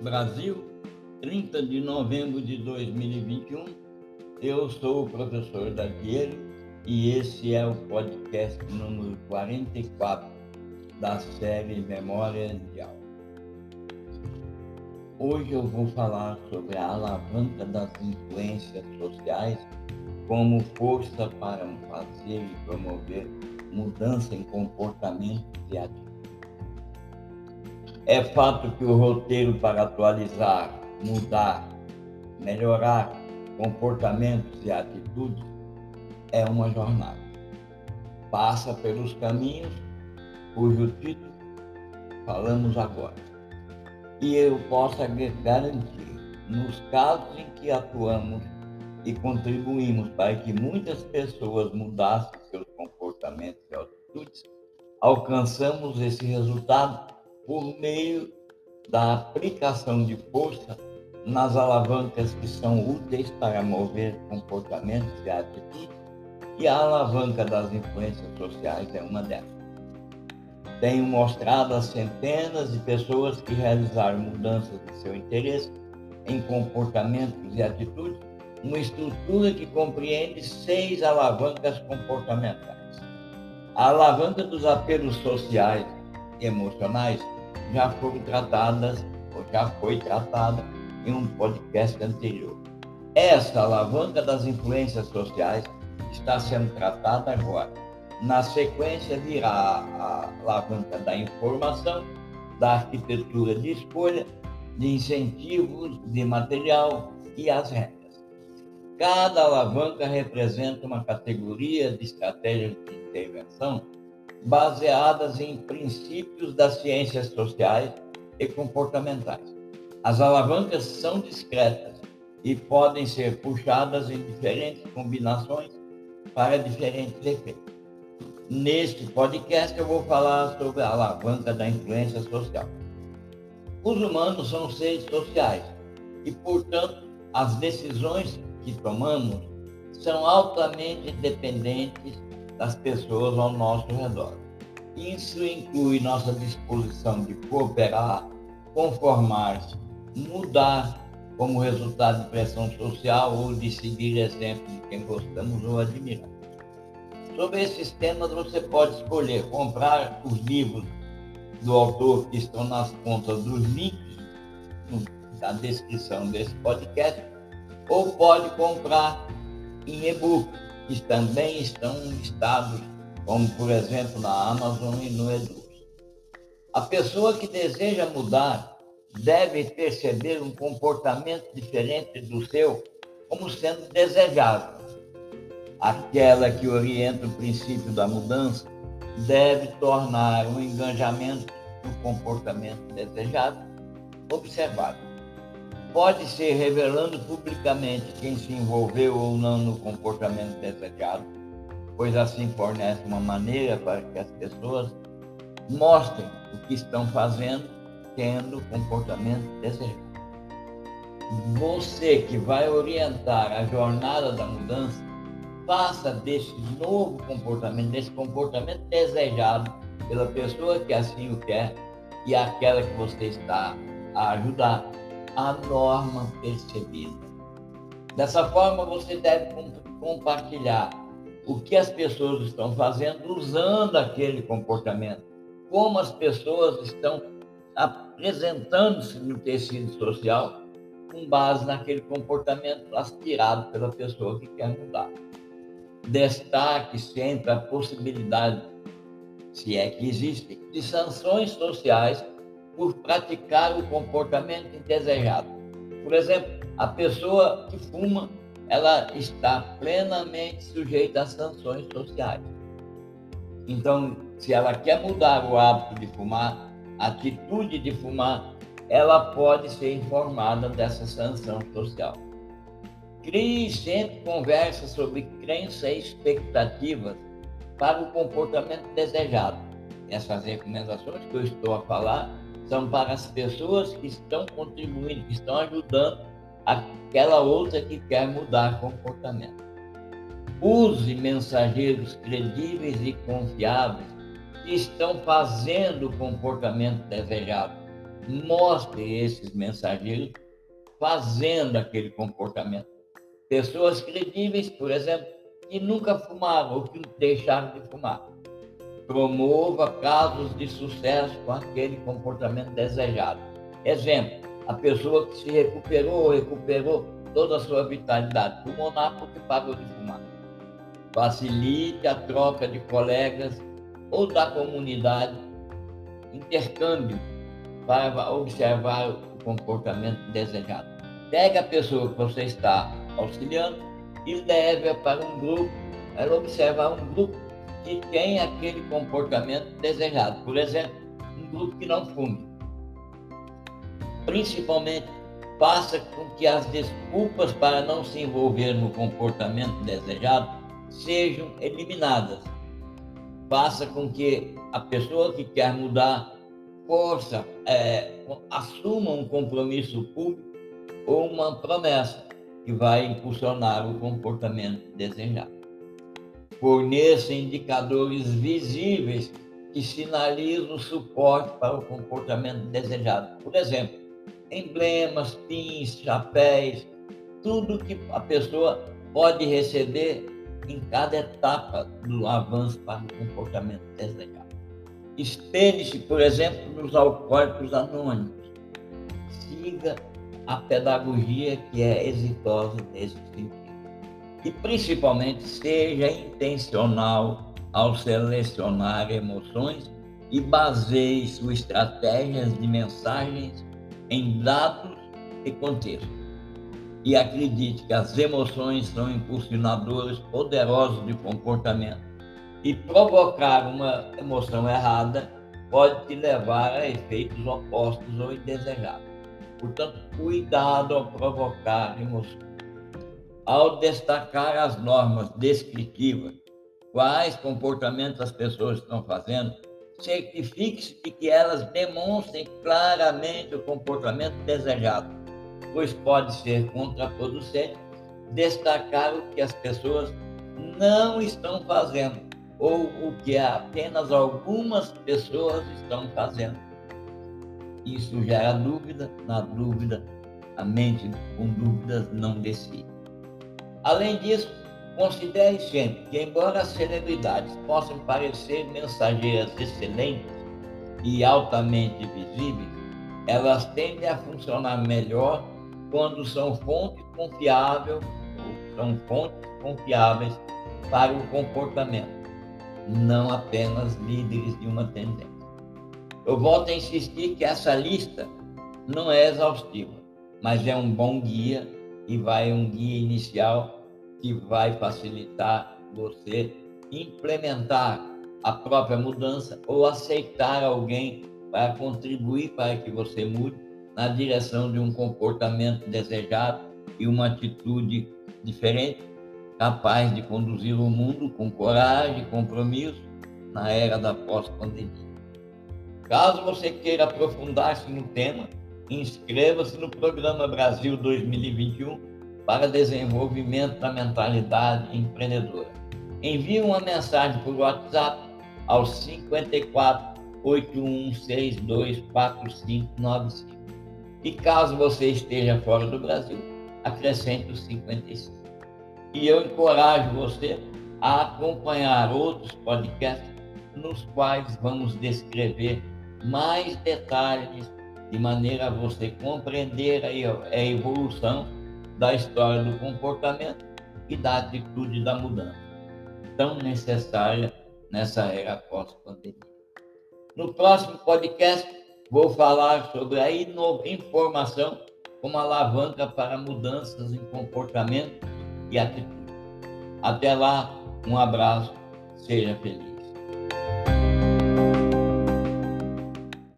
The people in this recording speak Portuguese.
Brasil, 30 de novembro de 2021. Eu sou o professor Dagueiro e esse é o podcast número 44 da série Memória de Aula. Hoje eu vou falar sobre a alavanca das influências sociais como força para fazer e promover mudança em comportamentos e atitudes. É fato que o roteiro para atualizar, mudar, melhorar comportamentos e atitudes é uma jornada. Passa pelos caminhos cujo título falamos agora. E eu posso garantir, nos casos em que atuamos e contribuímos para que muitas pessoas mudassem seus comportamentos e atitudes, alcançamos esse resultado por meio da aplicação de força nas alavancas que são úteis para mover comportamentos e atitudes, e a alavanca das influências sociais é uma delas. Tenho mostrado a centenas de pessoas que realizaram mudanças de seu interesse em comportamentos e atitudes uma estrutura que compreende seis alavancas comportamentais. A alavanca dos apelos sociais emocionais já foram tratadas, ou já foi tratada em um podcast anterior. Essa alavanca das influências sociais está sendo tratada agora. Na sequência virá a alavanca da informação, da arquitetura de escolha, de incentivos, de material e as rendas. Cada alavanca representa uma categoria de estratégias de intervenção baseadas em princípios das ciências sociais e comportamentais. As alavancas são discretas e podem ser puxadas em diferentes combinações para diferentes efeitos. Neste podcast eu vou falar sobre a alavanca da influência social. Os humanos são seres sociais e, portanto, as decisões que tomamos são altamente dependentes das pessoas ao nosso redor. Isso inclui nossa disposição de cooperar, conformar-se, mudar como resultado de pressão social ou de seguir exemplo de quem gostamos ou admiramos. Sobre esses temas, você pode escolher comprar os livros do autor que estão nas pontas dos links na descrição desse podcast, ou pode comprar em e-book que também estão listados, como por exemplo na Amazon e no Edu. A pessoa que deseja mudar deve perceber um comportamento diferente do seu como sendo desejável. Aquela que orienta o princípio da mudança deve tornar o um engajamento do comportamento desejado observável pode ser revelando publicamente quem se envolveu ou não no comportamento desejado, pois assim fornece uma maneira para que as pessoas mostrem o que estão fazendo, tendo comportamento desejado. Você que vai orientar a jornada da mudança, faça desse novo comportamento, desse comportamento desejado pela pessoa que assim o quer e aquela que você está a ajudar a norma percebida. Dessa forma, você deve compartilhar o que as pessoas estão fazendo usando aquele comportamento, como as pessoas estão apresentando-se no tecido social com base naquele comportamento aspirado pela pessoa que quer mudar. Destaque sempre a possibilidade, se é que existe, de sanções sociais por praticar o comportamento indesejado. Por exemplo, a pessoa que fuma, ela está plenamente sujeita a sanções sociais. Então, se ela quer mudar o hábito de fumar, a atitude de fumar, ela pode ser informada dessa sanção social. Crie sempre conversa sobre crença e expectativas para o comportamento desejado. Essas recomendações que eu estou a falar são para as pessoas que estão contribuindo, que estão ajudando aquela outra que quer mudar comportamento. Use mensageiros credíveis e confiáveis que estão fazendo o comportamento desejado. mostre esses mensageiros fazendo aquele comportamento. Pessoas credíveis, por exemplo, que nunca fumaram ou que deixaram de fumar. Promova casos de sucesso com aquele comportamento desejado. Exemplo, a pessoa que se recuperou, recuperou toda a sua vitalidade pulmonar porque parou de fumar. Facilite a troca de colegas ou da comunidade, intercâmbio para observar o comportamento desejado. Pegue a pessoa que você está auxiliando e leve-a para um grupo, para observar um grupo que tem aquele comportamento desejado. Por exemplo, um grupo que não fume. Principalmente, faça com que as desculpas para não se envolver no comportamento desejado sejam eliminadas. Faça com que a pessoa que quer mudar força, é, assuma um compromisso público ou uma promessa que vai impulsionar o comportamento desejado. Forneça indicadores visíveis que sinalizam o suporte para o comportamento desejado. Por exemplo, emblemas, pins, chapéus, tudo que a pessoa pode receber em cada etapa do avanço para o comportamento desejado. Espelhe-se, por exemplo, nos alcoólicos anônimos. Siga a pedagogia que é exitosa nesse sentido. E, principalmente, seja intencional ao selecionar emoções e baseie suas estratégias de mensagens em dados e contexto. E acredite que as emoções são impulsionadores poderosos de comportamento e provocar uma emoção errada pode te levar a efeitos opostos ou indesejados. Portanto, cuidado ao provocar emoções. Ao destacar as normas descritivas, quais comportamentos as pessoas estão fazendo, certifique-se de que elas demonstrem claramente o comportamento desejado, pois pode ser contraproducente destacar o que as pessoas não estão fazendo ou o que apenas algumas pessoas estão fazendo. Isso gera dúvida, na dúvida, a mente com dúvidas não decide. Além disso, considere sempre que, embora as celebridades possam parecer mensageiras excelentes e altamente visíveis, elas tendem a funcionar melhor quando são fontes confiáveis, são fontes confiáveis para o comportamento não apenas líderes de uma tendência. Eu volto a insistir que essa lista não é exaustiva, mas é um bom guia e vai um guia inicial que vai facilitar você implementar a própria mudança ou aceitar alguém para contribuir para que você mude na direção de um comportamento desejado e uma atitude diferente capaz de conduzir o mundo com coragem e compromisso na era da pós-pandemia. Caso você queira aprofundar-se no tema, inscreva-se no programa Brasil 2021 para desenvolvimento da mentalidade empreendedora. Envie uma mensagem por WhatsApp ao 54 8162 4595. E caso você esteja fora do Brasil, acrescente o 55. E eu encorajo você a acompanhar outros podcasts nos quais vamos descrever mais detalhes de maneira a você compreender a evolução da história do comportamento e da atitude da mudança, tão necessária nessa era pós-pandemia. No próximo podcast, vou falar sobre a informação como alavanca para mudanças em comportamento e atitude. Até lá, um abraço, seja feliz.